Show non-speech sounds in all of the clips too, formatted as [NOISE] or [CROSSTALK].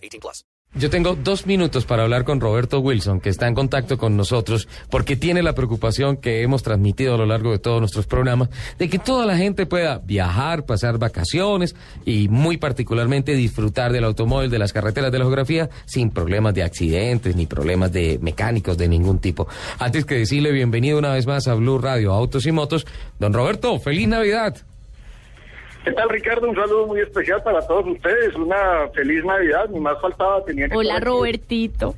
18 plus. Yo tengo dos minutos para hablar con Roberto Wilson, que está en contacto con nosotros, porque tiene la preocupación que hemos transmitido a lo largo de todos nuestros programas, de que toda la gente pueda viajar, pasar vacaciones y muy particularmente disfrutar del automóvil, de las carreteras de la geografía, sin problemas de accidentes ni problemas de mecánicos de ningún tipo. Antes que decirle bienvenido una vez más a Blue Radio, Autos y Motos, don Roberto, feliz Navidad. ¿Qué tal, Ricardo? Un saludo muy especial para todos ustedes. Una feliz Navidad. Ni más faltaba. Tenía que Hola. Robertito.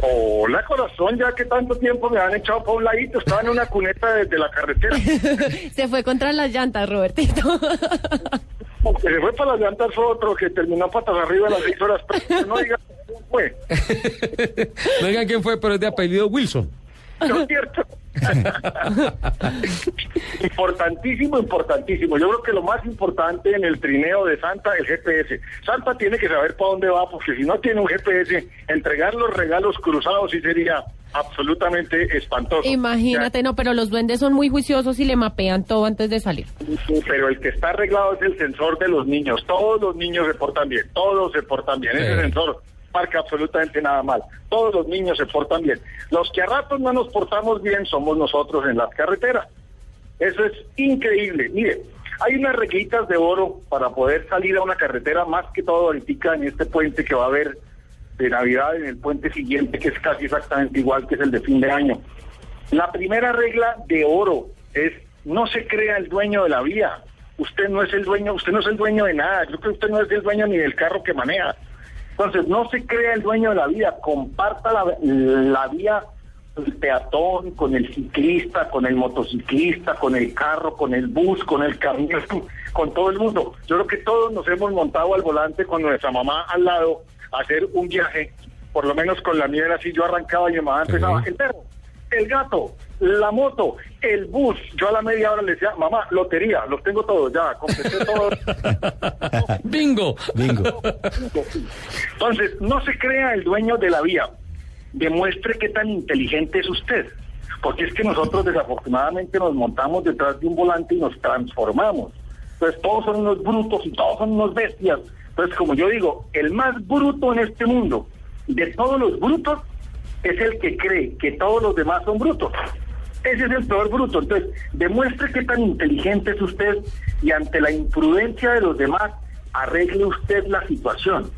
Hola, corazón. Ya que tanto tiempo me han echado para un ladito. Estaba en una cuneta desde la carretera. [LAUGHS] Se fue contra las llantas, Robertito. [LAUGHS] Se fue para las llantas otro que terminó patas arriba a las seis horas. Pero no digan quién fue. [LAUGHS] no digan quién fue, pero es de apellido Wilson. ¿No es cierto? [LAUGHS] importantísimo, importantísimo. Yo creo que lo más importante en el trineo de Santa es el GPS. Santa tiene que saber para dónde va, porque si no tiene un GPS, entregar los regalos cruzados sí sería absolutamente espantoso. Imagínate, no, pero los duendes son muy juiciosos y le mapean todo antes de salir. Pero el que está arreglado es el sensor de los niños. Todos los niños se portan bien, todos se portan bien. Ese sensor marca absolutamente nada mal. Todos los niños se portan bien. Los que a ratos no nos portamos bien somos nosotros en las carreteras. Eso es increíble. Mire, hay unas reglitas de oro para poder salir a una carretera, más que todo ahorita en este puente que va a haber de Navidad, en el puente siguiente, que es casi exactamente igual que es el de fin de año. La primera regla de oro es no se crea el dueño de la vía. Usted no es el dueño, usted no es el dueño de nada. Yo creo que usted no es el dueño ni del carro que maneja. Entonces, no se crea el dueño de la vía, comparta la, la vía el peatón, con el ciclista, con el motociclista, con el carro, con el bus, con el camión, [LAUGHS] con todo el mundo. Yo creo que todos nos hemos montado al volante con nuestra mamá al lado a hacer un viaje, por lo menos con la mía era así, yo arrancaba y mi mamá empezaba, el perro, el gato, la moto, el bus. Yo a la media hora le decía, mamá, lotería, los tengo todos ya, completé todos. [LAUGHS] Bingo. Bingo. Entonces, no se crea el dueño de la vía. Demuestre qué tan inteligente es usted. Porque es que nosotros desafortunadamente nos montamos detrás de un volante y nos transformamos. Entonces, todos son unos brutos y todos son unos bestias. Entonces, como yo digo, el más bruto en este mundo de todos los brutos es el que cree que todos los demás son brutos. Ese es el peor bruto. Entonces, demuestre qué tan inteligente es usted y ante la imprudencia de los demás, arregle usted la situación.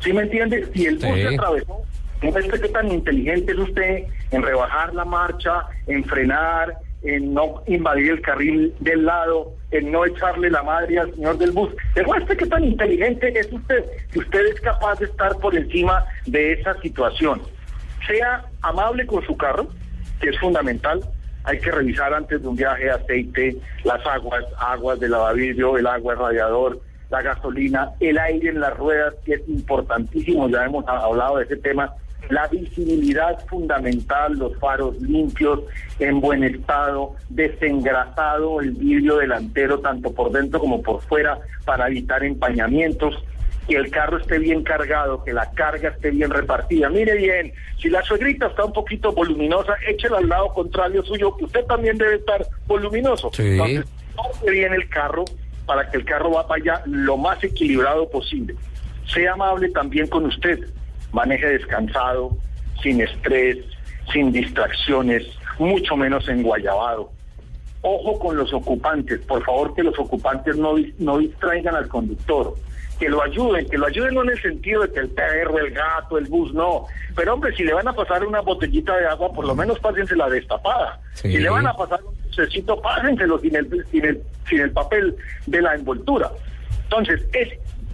¿Sí me entiende? Si el bus Sí. se atravesó, demuestre qué tan inteligente es usted en rebajar la marcha, en frenar, en no invadir el carril del lado, en no echarle la madre al señor del bus. Demuestre qué tan inteligente es usted, si usted es capaz de estar por encima de esa situación. Sea amable con su carro, que es fundamental. Hay que revisar antes de un viaje aceite, las aguas, aguas de lavavidrio, el agua el radiador, la gasolina, el aire en las ruedas, que es importantísimo, ya hemos hablado de ese tema. La visibilidad fundamental, los faros limpios, en buen estado, desengrasado el vidrio delantero, tanto por dentro como por fuera, para evitar empañamientos que el carro esté bien cargado, que la carga esté bien repartida. Mire bien, si la suegrita está un poquito voluminosa, échela al lado contrario suyo, que usted también debe estar voluminoso. Sí. Entonces, bien el carro para que el carro para allá lo más equilibrado posible. Sea amable también con usted, maneje descansado, sin estrés, sin distracciones, mucho menos enguayabado. Ojo con los ocupantes, por favor que los ocupantes no distraigan al conductor, que lo ayuden, que lo ayuden no en el sentido de que el perro, el gato, el bus, no. Pero hombre, si le van a pasar una botellita de agua, por lo menos pásensela destapada. Sí. Si le van a pasar un dulcecito, pásenselo sin el, sin el, sin el papel de la envoltura. Entonces, es,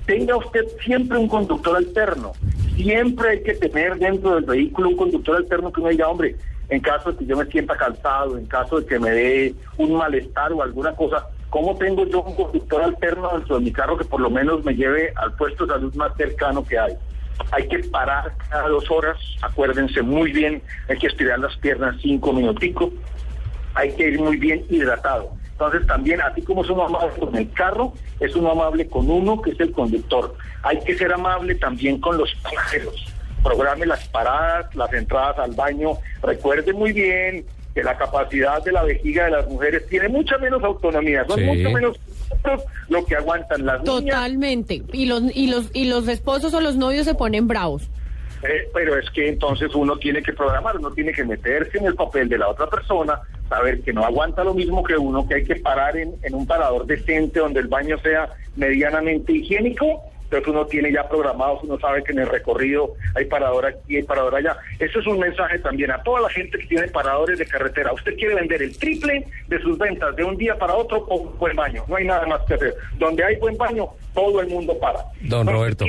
tenga usted siempre un conductor alterno. Siempre hay que tener dentro del vehículo un conductor alterno que uno diga, hombre, en caso de que yo me sienta cansado, en caso de que me dé un malestar o alguna cosa, ¿cómo tengo yo un conductor alterno dentro de mi carro que por lo menos me lleve al puesto de salud más cercano que hay? Hay que parar cada dos horas, acuérdense muy bien, hay que estirar las piernas cinco minuticos, hay que ir muy bien hidratado. Entonces también, así como uno amable con el carro, es uno amable con uno, que es el conductor. Hay que ser amable también con los pasajeros. Programe las paradas, las entradas al baño. Recuerde muy bien que la capacidad de la vejiga de las mujeres tiene mucha menos autonomía. Son Sí. mucho menos lo que aguantan las niñas. Totalmente. Y los, y los, y los esposos o los novios se ponen bravos. Eh, pero es que entonces uno tiene que programar, uno tiene que meterse en el papel de la otra persona, saber que no aguanta lo mismo que uno, que hay que parar en, en un parador decente donde el baño sea medianamente higiénico. Entonces uno tiene ya programados, uno sabe que en el recorrido hay parador aquí, hay parador allá. Eso es un mensaje también a toda la gente que tiene paradores de carretera. Usted quiere vender el triple de sus ventas de un día para otro con buen baño. No hay nada más que hacer. Donde hay buen baño, todo el mundo para. Don Roberto.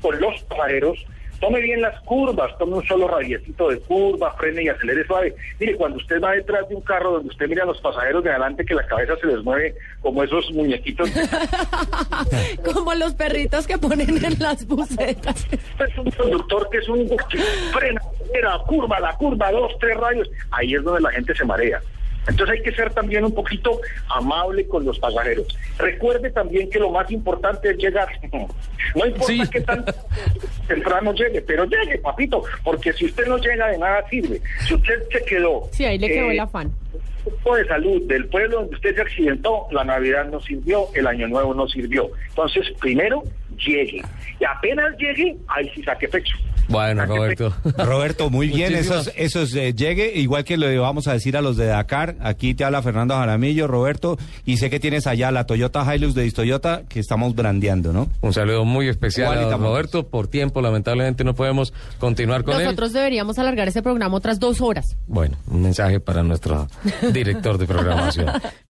Con los pasajeros, tome bien las curvas, tome un solo radiecito de curva, frene y acelere suave. Mire, cuando usted va detrás de un carro donde usted mira a los pasajeros de adelante que la cabeza se les mueve como esos muñequitos. [LAUGHS] Como los perritos que ponen en las bucetas. es un conductor que es un que frena, acelera, curva, la curva, dos, tres rayos. Ahí es donde la gente se marea. Entonces hay que ser también un poquito amable con los pasajeros. Recuerde también que lo más importante es llegar. [LAUGHS] No importa Sí. qué tan temprano llegue, pero llegue, papito, porque si usted no llega de nada sirve. Si usted se quedó Sí, ahí le quedó eh, el afán. grupo de salud del pueblo donde usted se accidentó, la Navidad no sirvió, el Año Nuevo no sirvió. Entonces, primero, llegue. Y apenas llegue, ahí sí saque pecho. Bueno, Roberto. [LAUGHS] Roberto, muy bien, Muchísimas- esos, esos eh, llegue, igual que le vamos a decir a los de Dakar, aquí te habla Fernando Jaramillo, Roberto, y sé que tienes allá la Toyota Hilux de Distoyota que estamos brandeando, ¿no? Un saludo muy especial a. Roberto. Por tiempo, lamentablemente, no podemos continuar con él. Nosotros deberíamos alargar ese programa otras dos horas. Bueno, un mensaje para nuestro director de programación. [LAUGHS]